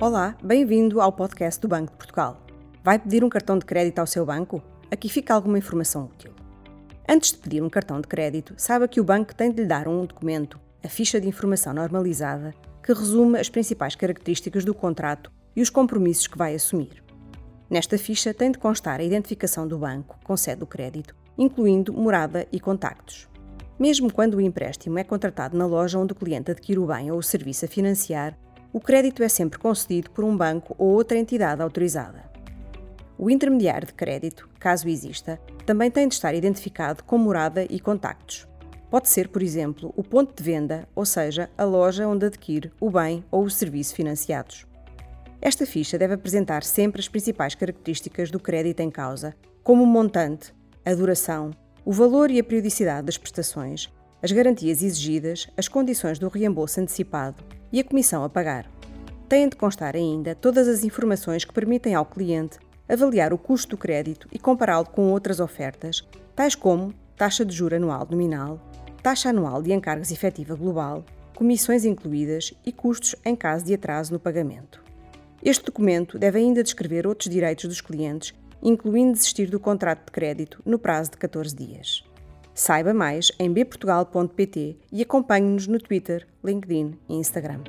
Olá, bem-vindo ao podcast do Banco de Portugal. Vai pedir um cartão de crédito ao seu banco? Aqui fica alguma informação útil. Antes de pedir um cartão de crédito, saiba que o banco tem de lhe dar um documento, a ficha de informação normalizada, que resume as principais características do contrato e os compromissos que vai assumir. Nesta ficha tem de constar a identificação do banco com sede do crédito, incluindo morada e contactos. Mesmo quando o empréstimo é contratado na loja onde o cliente adquire o bem ou o serviço a financiar, o crédito é sempre concedido por um banco ou outra entidade autorizada. O intermediário de crédito, caso exista, também tem de estar identificado com morada e contactos. Pode ser, por exemplo, o ponto de venda, ou seja, a loja onde adquire o bem ou o serviço financiados. Esta ficha deve apresentar sempre as principais características do crédito em causa, como o montante, a duração, o valor e a periodicidade das prestações, as garantias exigidas, as condições do reembolso antecipado e a comissão a pagar. Têm de constar ainda todas as informações que permitem ao cliente avaliar o custo do crédito e compará-lo com outras ofertas, tais como taxa de juro anual nominal, taxa anual de encargos efetiva global, comissões incluídas e custos em caso de atraso no pagamento. Este documento deve ainda descrever outros direitos dos clientes, incluindo desistir do contrato de crédito no prazo de 14 dias. Saiba mais em bportugal.pt e acompanhe-nos no Twitter, LinkedIn e Instagram.